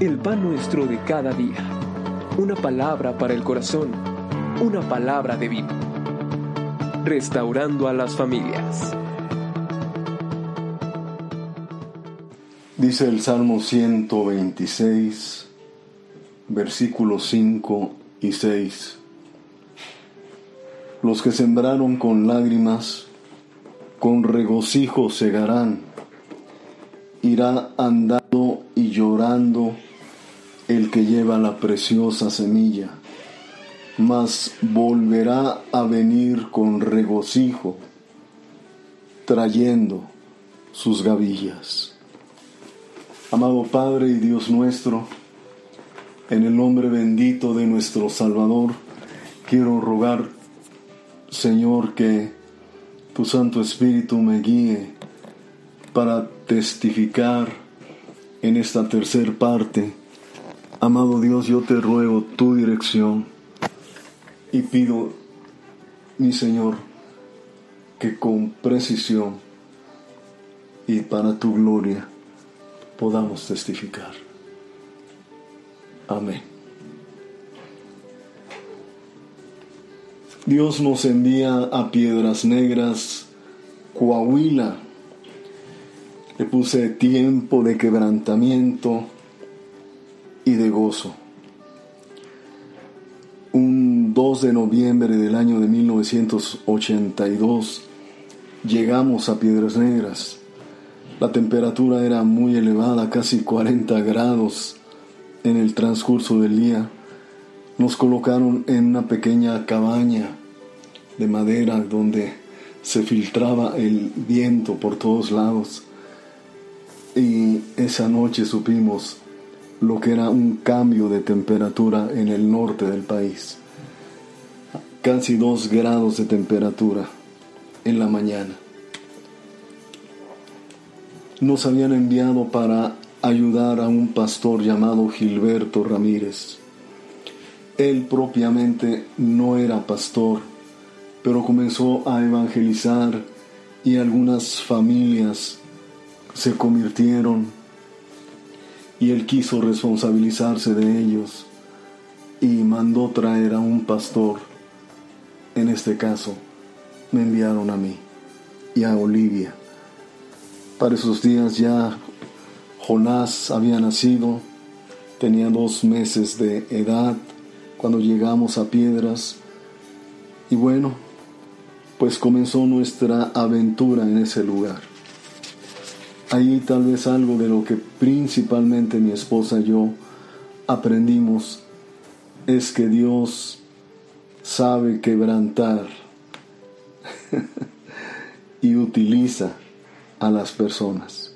el pan nuestro de cada día. Una palabra para el corazón, una palabra de vida. Restaurando a las familias. Dice el Salmo 126, versículos 5 y 6. Los que sembraron con lágrimas, con regocijo segarán. Irá andando y llorando el que lleva la preciosa semilla, mas volverá a venir con regocijo, trayendo sus gavillas. Amado Padre y Dios nuestro, en el nombre bendito de nuestro Salvador, quiero rogar, Señor, que tu Santo Espíritu me guíe para testificar en esta tercer parte. Amado Dios, yo te ruego tu dirección y pido, mi Señor, que con precisión y para tu gloria, podamos testificar. Amén. Dios nos envía a Piedras Negras, Coahuila. Le puse tiempo de quebrantamiento y de gozo. Un 2 de noviembre del año de 1982 llegamos a Piedras Negras la temperatura era muy elevada, casi 40 grados en el transcurso del día. Nos colocaron en una pequeña cabaña de madera donde se filtraba el viento por todos lados. Y esa noche supimos lo que era un cambio de temperatura en el norte del país. Casi 2 grados de temperatura en la mañana nos habían enviado para ayudar a un pastor llamado Gilberto Ramírez. Él propiamente no era pastor, pero comenzó a evangelizar y algunas familias se convirtieron y él quiso responsabilizarse de ellos y mandó traer a un pastor. En este caso, me enviaron a mí y a Olivia. Para esos días ya Jonás había nacido, tenía dos meses de edad cuando llegamos a Piedras y bueno, pues comenzó nuestra aventura en ese lugar. Ahí tal vez algo de lo que principalmente mi esposa y yo aprendimos es que Dios sabe quebrantar y utiliza a las personas.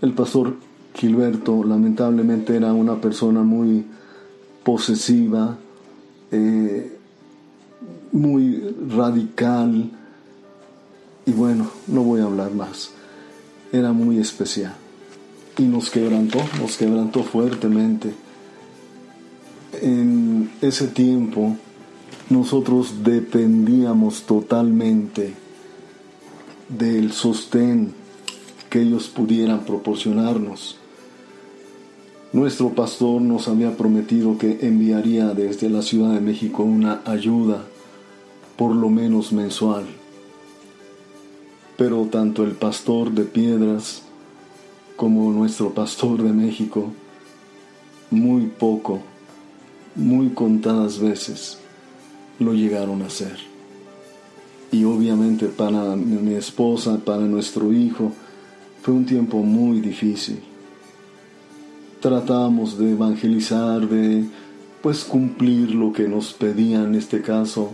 El pastor Gilberto lamentablemente era una persona muy posesiva, eh, muy radical y bueno, no voy a hablar más. Era muy especial y nos quebrantó, nos quebrantó fuertemente. En ese tiempo nosotros dependíamos totalmente del sostén que ellos pudieran proporcionarnos. Nuestro pastor nos había prometido que enviaría desde la Ciudad de México una ayuda, por lo menos mensual. Pero tanto el pastor de Piedras como nuestro pastor de México, muy poco, muy contadas veces, lo llegaron a hacer y obviamente para mi esposa, para nuestro hijo, fue un tiempo muy difícil. Tratamos de evangelizar, de pues cumplir lo que nos pedía en este caso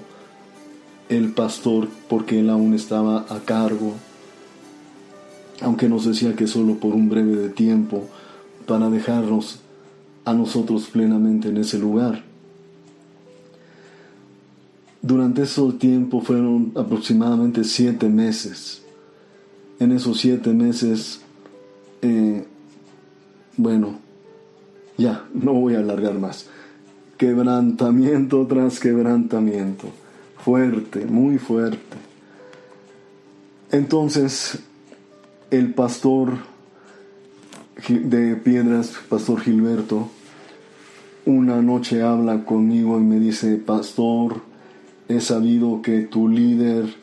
el pastor, porque él aún estaba a cargo, aunque nos decía que solo por un breve de tiempo, para dejarnos a nosotros plenamente en ese lugar. Durante ese tiempo fueron aproximadamente siete meses. En esos siete meses, eh, bueno, ya, no voy a alargar más. Quebrantamiento tras quebrantamiento. Fuerte, muy fuerte. Entonces, el pastor de Piedras, Pastor Gilberto, una noche habla conmigo y me dice, Pastor, he sabido que tu líder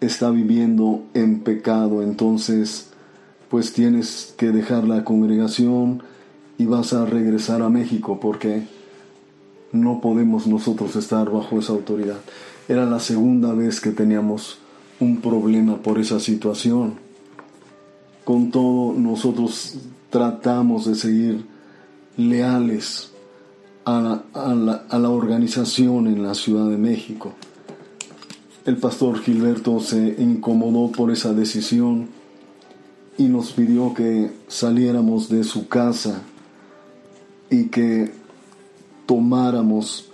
está viviendo en pecado, entonces pues tienes que dejar la congregación y vas a regresar a México porque no podemos nosotros estar bajo esa autoridad. Era la segunda vez que teníamos un problema por esa situación. Con todo, nosotros tratamos de seguir leales a la, a la, organización en la Ciudad de México. El pastor Gilberto se incomodó por esa decisión y nos pidió que saliéramos de su casa y que tomáramos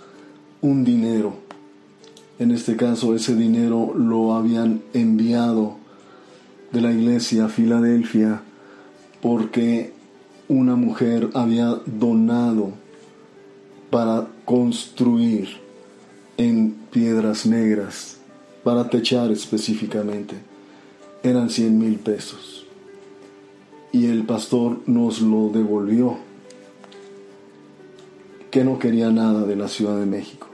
un dinero. En este caso ese dinero lo habían enviado de la iglesia a Filadelfia porque una mujer había donado para construir en piedras negras, para techar específicamente. Eran 100 mil pesos. Y el pastor nos lo devolvió, que no quería nada de la Ciudad de México.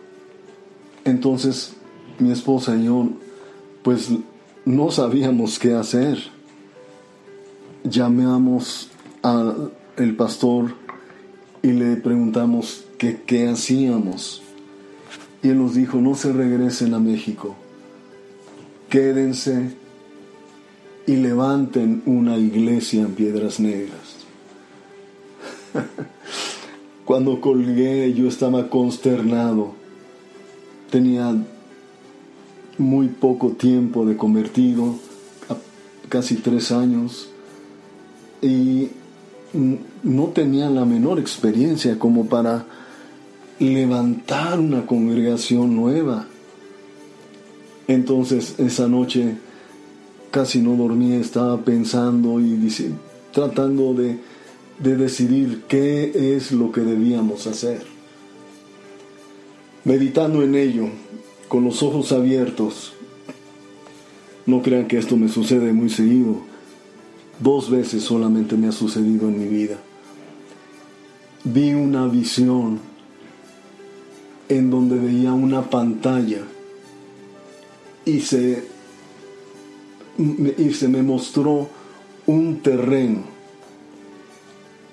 Entonces mi esposa y yo, pues no sabíamos qué hacer. Llamamos al pastor y le preguntamos qué hacíamos. Y él nos dijo, no se regresen a México, quédense y levanten una iglesia en piedras negras. Cuando colgué yo estaba consternado. Tenía muy poco tiempo de convertido, casi tres años, y no tenía la menor experiencia como para levantar una congregación nueva. Entonces esa noche casi no dormía, estaba pensando y tratando de, de decidir qué es lo que debíamos hacer. Meditando en ello, con los ojos abiertos, no crean que esto me sucede muy seguido, dos veces solamente me ha sucedido en mi vida. Vi una visión en donde veía una pantalla y se, y se me mostró un terreno.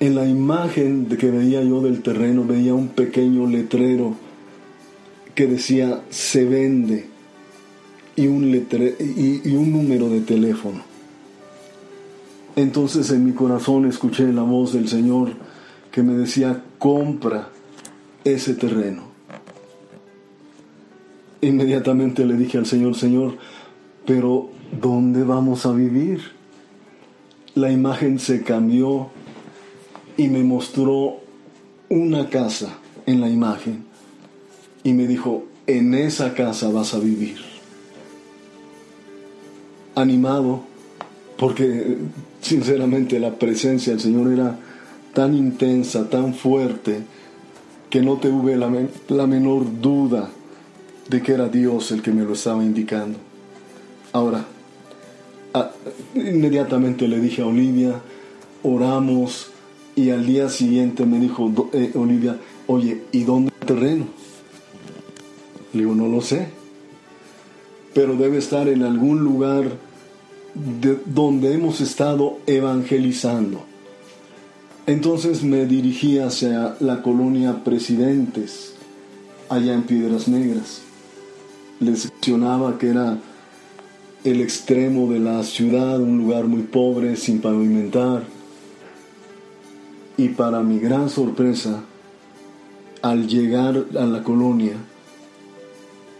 En la imagen que veía yo del terreno veía un pequeño letrero que decía se vende y un, y, un número de teléfono. Entonces en mi corazón escuché la voz del Señor que me decía, compra ese terreno. Inmediatamente le dije al Señor, Señor, pero ¿dónde vamos a vivir? La imagen se cambió y me mostró una casa en la imagen y me dijo, en esa casa vas a vivir. Animado, porque sinceramente la presencia del Señor era tan intensa, tan fuerte, que no tuve la, la menor duda de que era Dios el que me lo estaba indicando. Ahora, inmediatamente le dije a Olivia, oramos y al día siguiente me dijo eh, Olivia, oye, ¿y dónde el terreno? Le digo, no lo sé, pero debe estar en algún lugar de donde hemos estado evangelizando. Entonces me dirigí hacia la colonia Presidentes, allá en Piedras Negras les mencionaba que era el extremo de la ciudad, un lugar muy pobre, sin pavimentar. Y para mi gran sorpresa, al llegar a la colonia,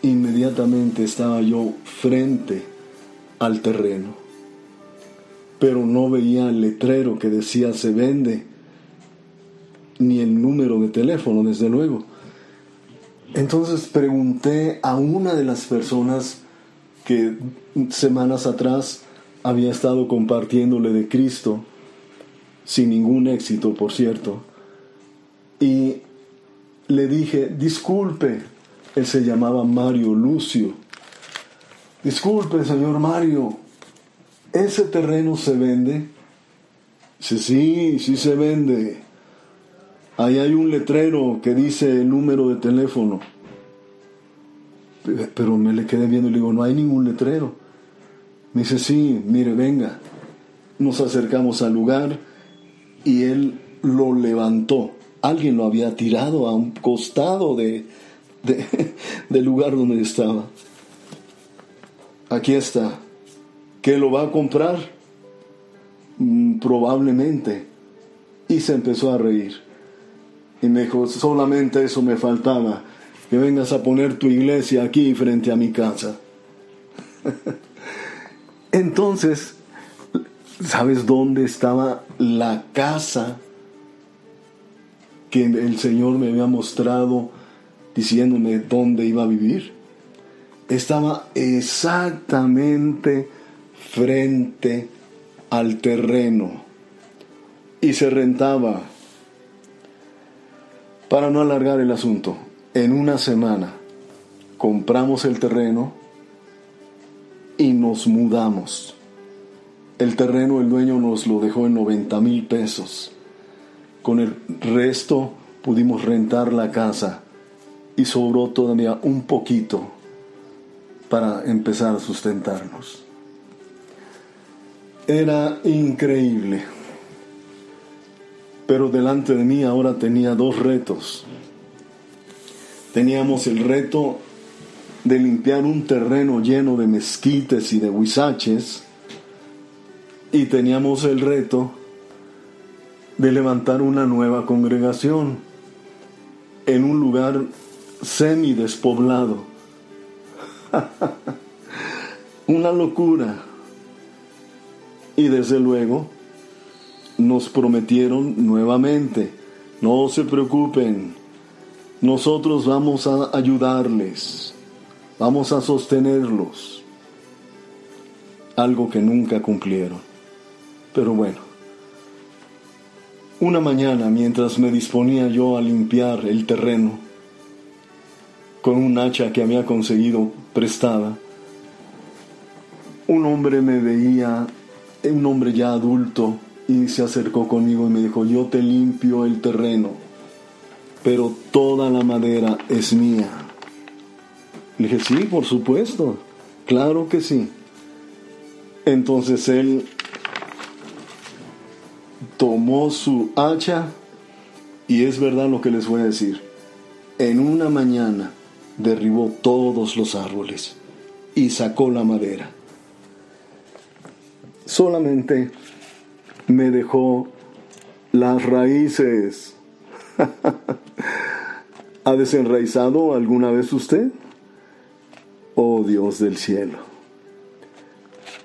inmediatamente estaba yo frente al terreno. Pero no veía el letrero que decía se vende, ni el número de teléfono, desde luego. Entonces pregunté a una de las personas que semanas atrás había estado compartiéndole de Cristo, sin ningún éxito, por cierto, y le dije, disculpe, él se llamaba Mario Lucio, disculpe, señor Mario, ¿ese terreno se vende? Dice, sí, sí se vende. Ahí hay un letrero que dice el número de teléfono. Pero me le quedé viendo y le digo, no hay ningún letrero. Me dice, sí, mire, venga. Nos acercamos al lugar y él lo levantó. Alguien lo había tirado a un costado de, del lugar donde estaba. Aquí está. ¿Qué lo va a comprar? Mm, probablemente. Y se empezó a reír. Y me dijo, solamente eso me faltaba, que vengas a poner tu iglesia aquí frente a mi casa. Entonces, ¿sabes dónde estaba la casa que el Señor me había mostrado diciéndome dónde iba a vivir? Estaba exactamente frente al terreno y se rentaba. Para no alargar el asunto, en una semana compramos el terreno y nos mudamos. El terreno el dueño nos lo dejó en 90 mil pesos. Con el resto pudimos rentar la casa y sobró todavía un poquito para empezar a sustentarnos. Era increíble. Pero delante de mí ahora tenía dos retos. Teníamos el reto de limpiar un terreno lleno de mezquites y de huizaches y teníamos el reto de levantar una nueva congregación en un lugar semi despoblado. una locura. Y desde luego nos prometieron nuevamente, no se preocupen, nosotros vamos a ayudarles, vamos a sostenerlos. Algo que nunca cumplieron. Pero bueno, una mañana mientras me disponía yo a limpiar el terreno, con un hacha que había conseguido prestada, un hombre me veía, un hombre ya adulto, y se acercó conmigo y me dijo, yo te limpio el terreno, pero toda la madera es mía. Le dije, sí, por supuesto, claro que sí. Entonces él tomó su hacha y es verdad lo que les voy a decir. En una mañana derribó todos los árboles y sacó la madera. Solamente me dejó las raíces. ¿Ha desenraizado alguna vez usted? Oh Dios del cielo.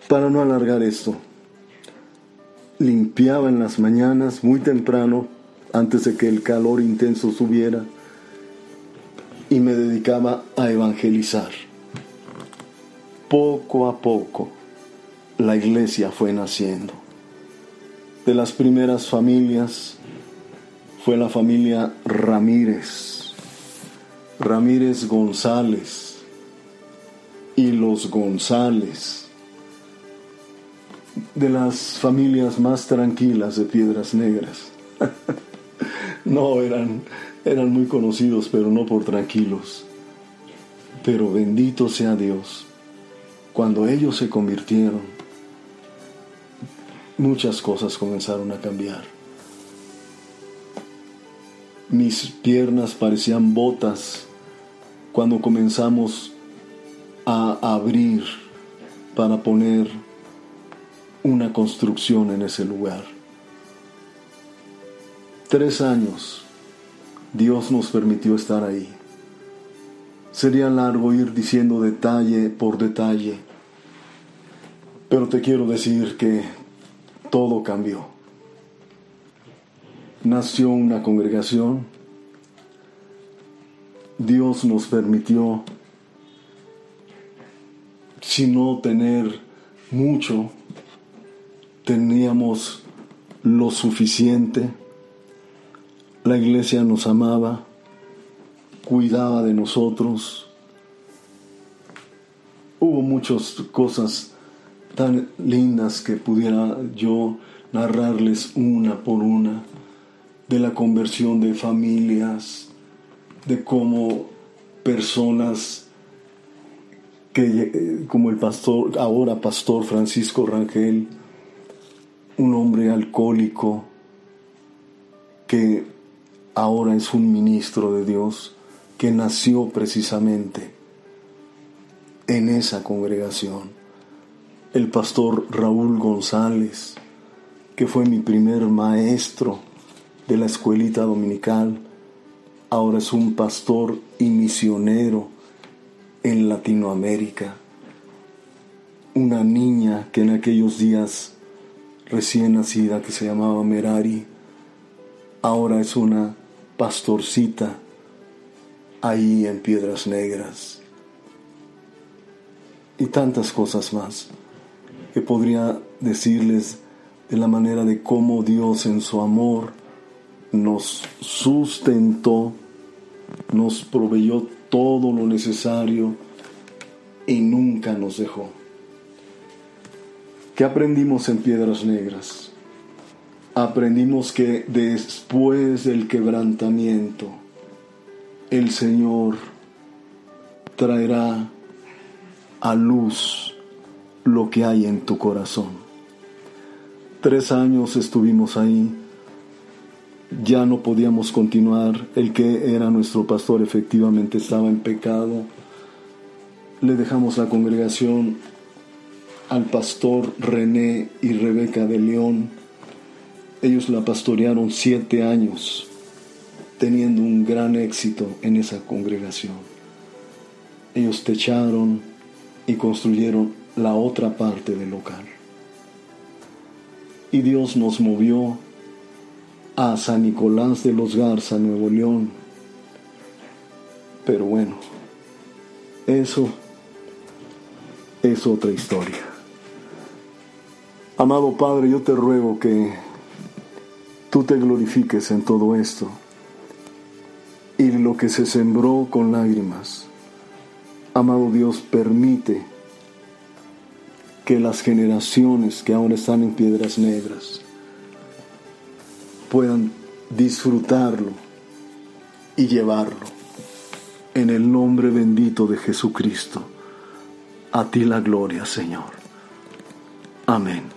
Para no alargar esto, limpiaba en las mañanas muy temprano, antes de que el calor intenso subiera, y me dedicaba a evangelizar. Poco a poco, la iglesia fue naciendo de las primeras familias fue la familia Ramírez, Ramírez González y los González, de las familias más tranquilas de Piedras Negras. no, eran, eran muy conocidos, pero no por tranquilos. Pero bendito sea Dios, cuando ellos se convirtieron, muchas cosas comenzaron a cambiar. Mis piernas parecían botas cuando comenzamos a abrir para poner una construcción en ese lugar. Tres años Dios nos permitió estar ahí. Sería largo ir diciendo detalle por detalle, pero te quiero decir que todo cambió. Nació una congregación, Dios nos permitió, si no tener mucho, teníamos lo suficiente, la iglesia nos amaba, cuidaba de nosotros, hubo muchas cosas tan lindas que pudiera yo narrarles una por una de la conversión de familias, de cómo personas que, como el pastor, ahora pastor Francisco Rangel, un hombre alcohólico que ahora es un ministro de Dios, que nació precisamente en esa congregación. El pastor Raúl González, que fue mi primer maestro de la escuelita dominical, ahora es un pastor y misionero en Latinoamérica. Una niña que en aquellos días recién nacida que se llamaba Merari, ahora es una pastorcita ahí en Piedras Negras. Y tantas cosas más que podría decirles de la manera de cómo Dios en su amor nos sustentó, nos proveyó todo lo necesario y nunca nos dejó. ¿Qué aprendimos en Piedras Negras? Aprendimos que después del quebrantamiento, el Señor traerá a luz lo que hay en tu corazón. Tres años estuvimos ahí, ya no podíamos continuar, el que era nuestro pastor efectivamente estaba en pecado, le dejamos la congregación al pastor René y Rebeca de León. Ellos la pastorearon siete años, teniendo un gran éxito en esa congregación. Ellos techaron y construyeron la otra parte del local. Y Dios nos movió a San Nicolás de los Garza, Nuevo León. Pero bueno, eso es otra historia. Amado Padre, yo te ruego que tú te glorifiques en todo esto y lo que se sembró con lágrimas. Amado Dios, permite que las generaciones que ahora están en piedras negras puedan disfrutarlo y llevarlo. En el nombre bendito de Jesucristo. A ti la gloria, Señor. Amén.